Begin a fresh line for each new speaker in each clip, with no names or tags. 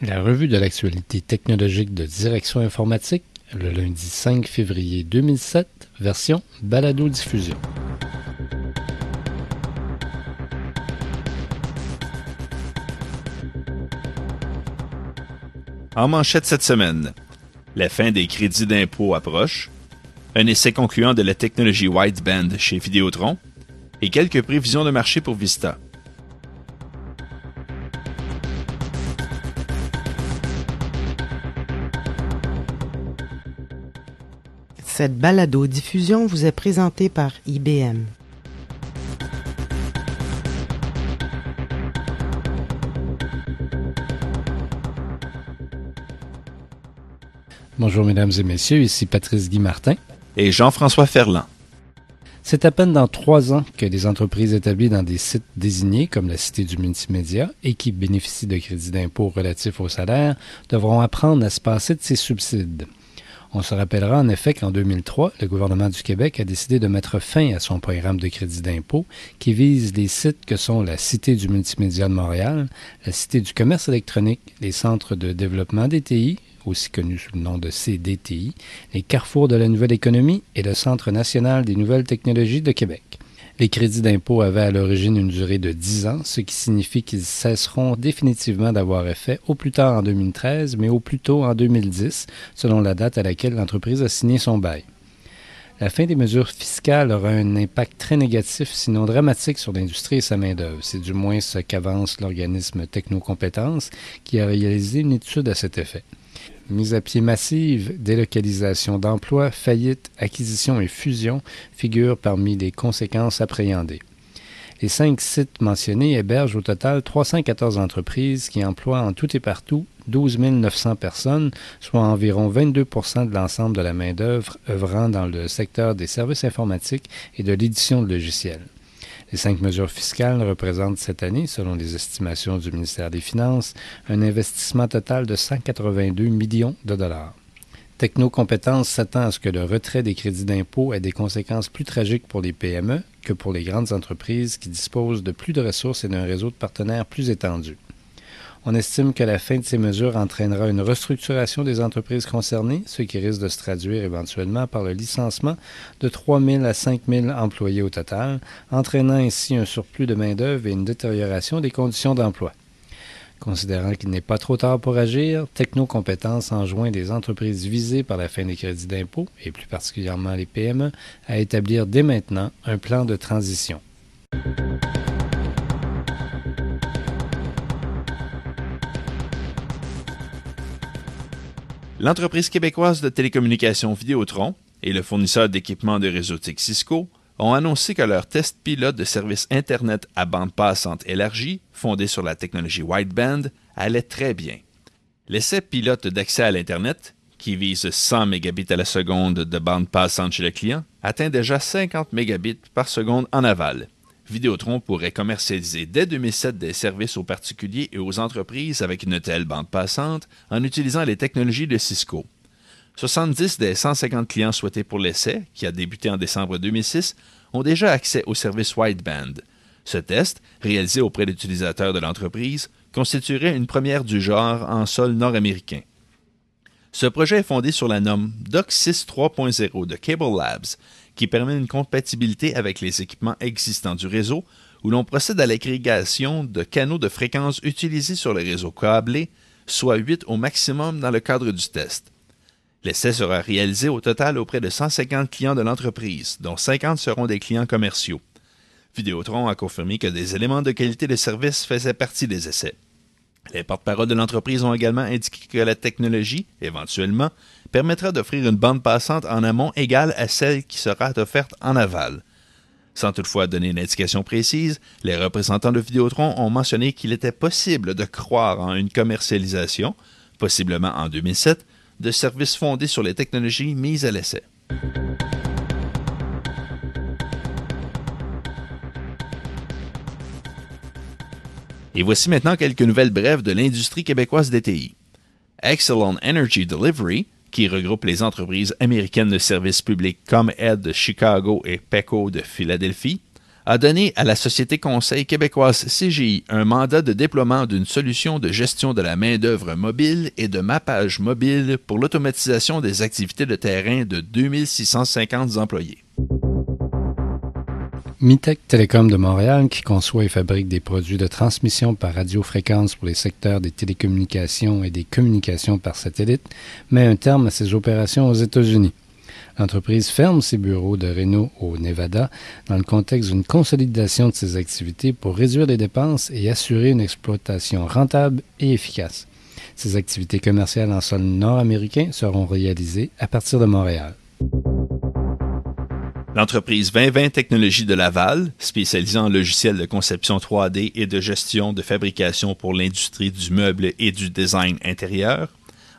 La revue de l'actualité technologique de Direction informatique, le lundi 5 février 2007, version balado-diffusion.
En manchette cette semaine, la fin des crédits d'impôt approche, un essai concluant de la technologie wideband chez Vidéotron et quelques prévisions de marché pour Vista.
Cette balado-diffusion vous est présentée par IBM.
Bonjour mesdames et messieurs, ici Patrice Guy Martin.
Et Jean-François Ferland.
C'est à peine dans trois ans que des entreprises établies dans des sites désignés comme la Cité du Multimédia et qui bénéficient de crédits d'impôt relatifs au salaire devront apprendre à se passer de ces subsides. On se rappellera en effet qu'en 2003, le gouvernement du Québec a décidé de mettre fin à son programme de crédit d'impôt qui vise les sites que sont la Cité du multimédia de Montréal, la Cité du commerce électronique, les centres de développement des TI, aussi connus sous le nom de CDTI, les carrefours de la nouvelle économie et le Centre national des nouvelles technologies de Québec. Les crédits d'impôt avaient à l'origine une durée de 10 ans, ce qui signifie qu'ils cesseront définitivement d'avoir effet au plus tard en 2013, mais au plus tôt en 2010, selon la date à laquelle l'entreprise a signé son bail. La fin des mesures fiscales aura un impact très négatif, sinon dramatique, sur l'industrie et sa main-d'œuvre. C'est du moins ce qu'avance l'organisme Technocompétences, qui a réalisé une étude à cet effet mise à pied massive, délocalisation d'emplois, faillite, acquisition et fusion figurent parmi les conséquences appréhendées. Les cinq sites mentionnés hébergent au total 314 entreprises qui emploient en tout et partout 12 900 personnes, soit environ 22% de l'ensemble de la main-d'œuvre œuvrant dans le secteur des services informatiques et de l'édition de logiciels. Les cinq mesures fiscales représentent cette année, selon les estimations du ministère des Finances, un investissement total de 182 millions de dollars. Technocompétences s'attend à ce que le retrait des crédits d'impôt ait des conséquences plus tragiques pour les PME que pour les grandes entreprises qui disposent de plus de ressources et d'un réseau de partenaires plus étendu. On estime que la fin de ces mesures entraînera une restructuration des entreprises concernées, ce qui risque de se traduire éventuellement par le licenciement de 3 000 à 5 000 employés au total, entraînant ainsi un surplus de main-d'œuvre et une détérioration des conditions d'emploi. Considérant qu'il n'est pas trop tard pour agir, Technocompétences enjoint des entreprises visées par la fin des crédits d'impôt, et plus particulièrement les PME, à établir dès maintenant un plan de transition.
L'entreprise québécoise de télécommunications Vidéotron et le fournisseur d'équipements de réseautique Cisco ont annoncé que leur test pilote de service Internet à bande passante élargie, fondé sur la technologie wideband, allait très bien. L'essai pilote d'accès à l'Internet, qui vise 100 mégabits à la seconde de bande passante chez le client, atteint déjà 50 mégabits par seconde en aval. Vidéotron pourrait commercialiser dès 2007 des services aux particuliers et aux entreprises avec une telle bande passante en utilisant les technologies de Cisco. 70 des 150 clients souhaités pour l'essai, qui a débuté en décembre 2006, ont déjà accès au service wideband. Ce test, réalisé auprès d'utilisateurs de l'entreprise, constituerait une première du genre en sol nord-américain. Ce projet est fondé sur la norme DOCSIS 3.0 de Cable Labs, qui permet une compatibilité avec les équipements existants du réseau, où l'on procède à l'agrégation de canaux de fréquence utilisés sur le réseau câblé, soit 8 au maximum dans le cadre du test. L'essai sera réalisé au total auprès de 150 clients de l'entreprise, dont 50 seront des clients commerciaux. Vidéotron a confirmé que des éléments de qualité de service faisaient partie des essais. Les porte-parole de l'entreprise ont également indiqué que la technologie, éventuellement, permettra d'offrir une bande passante en amont égale à celle qui sera offerte en aval. Sans toutefois donner une indication précise, les représentants de Vidéotron ont mentionné qu'il était possible de croire en une commercialisation, possiblement en 2007, de services fondés sur les technologies mises à l'essai. Et voici maintenant quelques nouvelles brèves de l'industrie québécoise des TI. Exelon Energy Delivery, qui regroupe les entreprises américaines de services publics ComEd de Chicago et PECO de Philadelphie, a donné à la Société Conseil québécoise CGI un mandat de déploiement d'une solution de gestion de la main-d'œuvre mobile et de mappage mobile pour l'automatisation des activités de terrain de 2650 employés.
Mitech Télécom de Montréal, qui conçoit et fabrique des produits de transmission par radiofréquence pour les secteurs des télécommunications et des communications par satellite, met un terme à ses opérations aux États-Unis. L'entreprise ferme ses bureaux de Reno au Nevada dans le contexte d'une consolidation de ses activités pour réduire les dépenses et assurer une exploitation rentable et efficace. Ces activités commerciales en sol nord-américain seront réalisées à partir de Montréal.
L'entreprise 2020 Technologies de Laval, spécialisée en logiciels de conception 3D et de gestion de fabrication pour l'industrie du meuble et du design intérieur,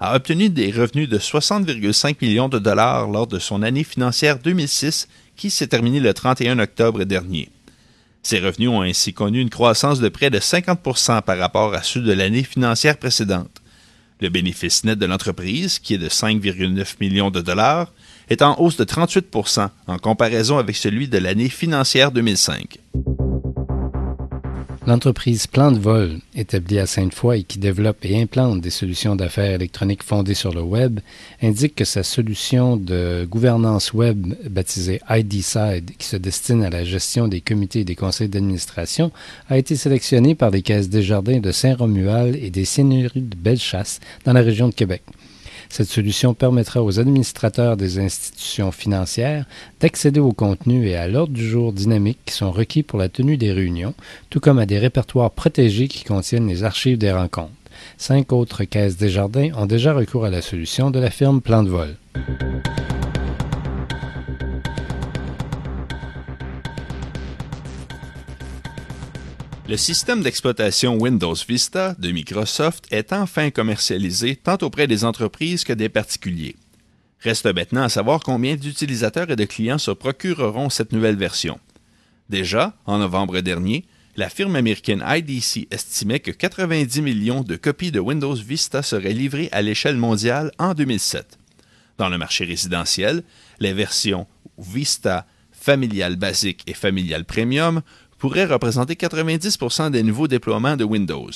a obtenu des revenus de 60,5 millions de dollars lors de son année financière 2006 qui s'est terminée le 31 octobre dernier. Ces revenus ont ainsi connu une croissance de près de 50% par rapport à ceux de l'année financière précédente. Le bénéfice net de l'entreprise, qui est de 5,9 millions de dollars, est en hausse de 38 en comparaison avec celui de l'année financière 2005.
L'entreprise Plan de Vol, établie à Sainte-Foy et qui développe et implante des solutions d'affaires électroniques fondées sur le web, indique que sa solution de gouvernance web baptisée IDSide, qui se destine à la gestion des comités et des conseils d'administration, a été sélectionnée par les caisses des jardins de Saint-Romuald et des seigneuries de Bellechasse dans la région de Québec. Cette solution permettra aux administrateurs des institutions financières d'accéder au contenu et à l'ordre du jour dynamique qui sont requis pour la tenue des réunions, tout comme à des répertoires protégés qui contiennent les archives des rencontres. Cinq autres caisses des jardins ont déjà recours à la solution de la firme Plan de vol.
Le système d'exploitation Windows Vista de Microsoft est enfin commercialisé tant auprès des entreprises que des particuliers. Reste maintenant à savoir combien d'utilisateurs et de clients se procureront cette nouvelle version. Déjà, en novembre dernier, la firme américaine IDC estimait que 90 millions de copies de Windows Vista seraient livrées à l'échelle mondiale en 2007. Dans le marché résidentiel, les versions Vista, Familial Basic et Familial Premium pourrait représenter 90 des nouveaux déploiements de Windows.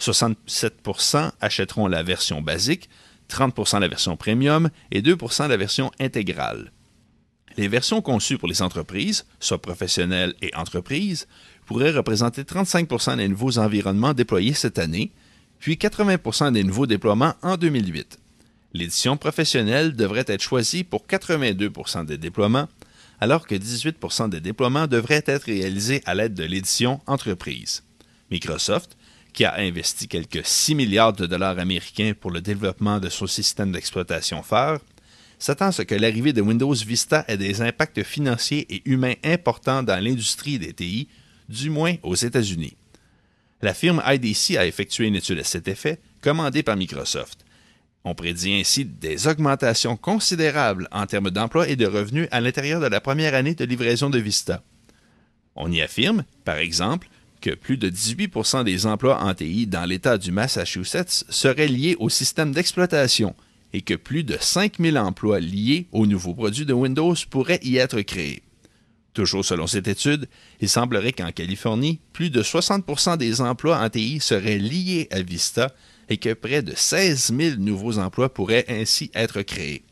67% achèteront la version basique, 30% la version premium et 2% la version intégrale. Les versions conçues pour les entreprises, soit professionnelles et entreprises, pourraient représenter 35% des nouveaux environnements déployés cette année, puis 80% des nouveaux déploiements en 2008. L'édition professionnelle devrait être choisie pour 82% des déploiements, alors que 18% des déploiements devraient être réalisés à l'aide de l'édition entreprise. Microsoft, qui a investi quelques 6 milliards de dollars américains pour le développement de son système d'exploitation phare, s'attend à ce que l'arrivée de Windows Vista ait des impacts financiers et humains importants dans l'industrie des TI, du moins aux États-Unis. La firme IDC a effectué une étude à cet effet, commandée par Microsoft. On prédit ainsi des augmentations considérables en termes d'emploi et de revenus à l'intérieur de la première année de livraison de Vista. On y affirme, par exemple, que plus de 18% des emplois en TI dans l'État du Massachusetts seraient liés au système d'exploitation et que plus de 5000 emplois liés aux nouveaux produits de Windows pourraient y être créés. Toujours selon cette étude, il semblerait qu'en Californie, plus de 60% des emplois en TI seraient liés à Vista et que près de 16 000 nouveaux emplois pourraient ainsi être créés.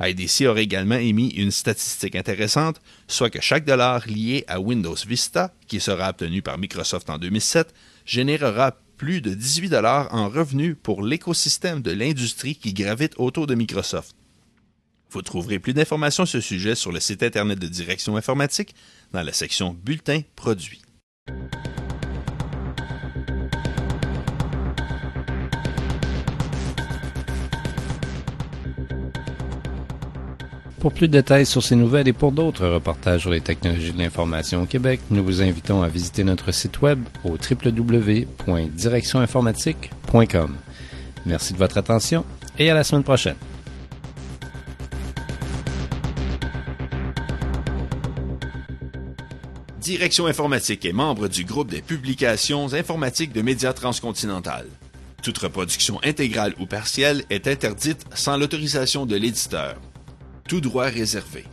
IDC aurait également émis une statistique intéressante, soit que chaque dollar lié à Windows Vista, qui sera obtenu par Microsoft en 2007, générera plus de 18 dollars en revenus pour l'écosystème de l'industrie qui gravite autour de Microsoft. Vous trouverez plus d'informations sur ce sujet sur le site Internet de Direction informatique dans la section Bulletin produits.
Pour plus de détails sur ces nouvelles et pour d'autres reportages sur les technologies de l'information au Québec, nous vous invitons à visiter notre site web au www.directioninformatique.com. Merci de votre attention et à la semaine prochaine.
Direction informatique est membre du groupe des publications informatiques de médias transcontinental. Toute reproduction intégrale ou partielle est interdite sans l'autorisation de l'éditeur tout droit réservé.